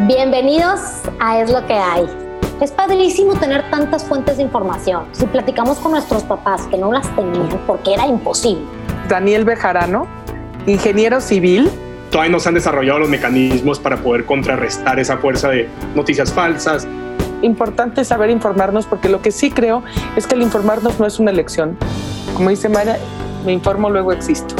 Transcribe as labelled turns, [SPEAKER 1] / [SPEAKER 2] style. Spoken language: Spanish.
[SPEAKER 1] Bienvenidos a Es lo que hay. Es padrísimo tener tantas fuentes de información. Si platicamos con nuestros papás que no las tenían porque era imposible.
[SPEAKER 2] Daniel Bejarano, ingeniero civil.
[SPEAKER 3] Todavía no se han desarrollado los mecanismos para poder contrarrestar esa fuerza de noticias falsas.
[SPEAKER 2] Importante saber informarnos porque lo que sí creo es que el informarnos no es una elección. Como dice Mara, me informo, luego existo.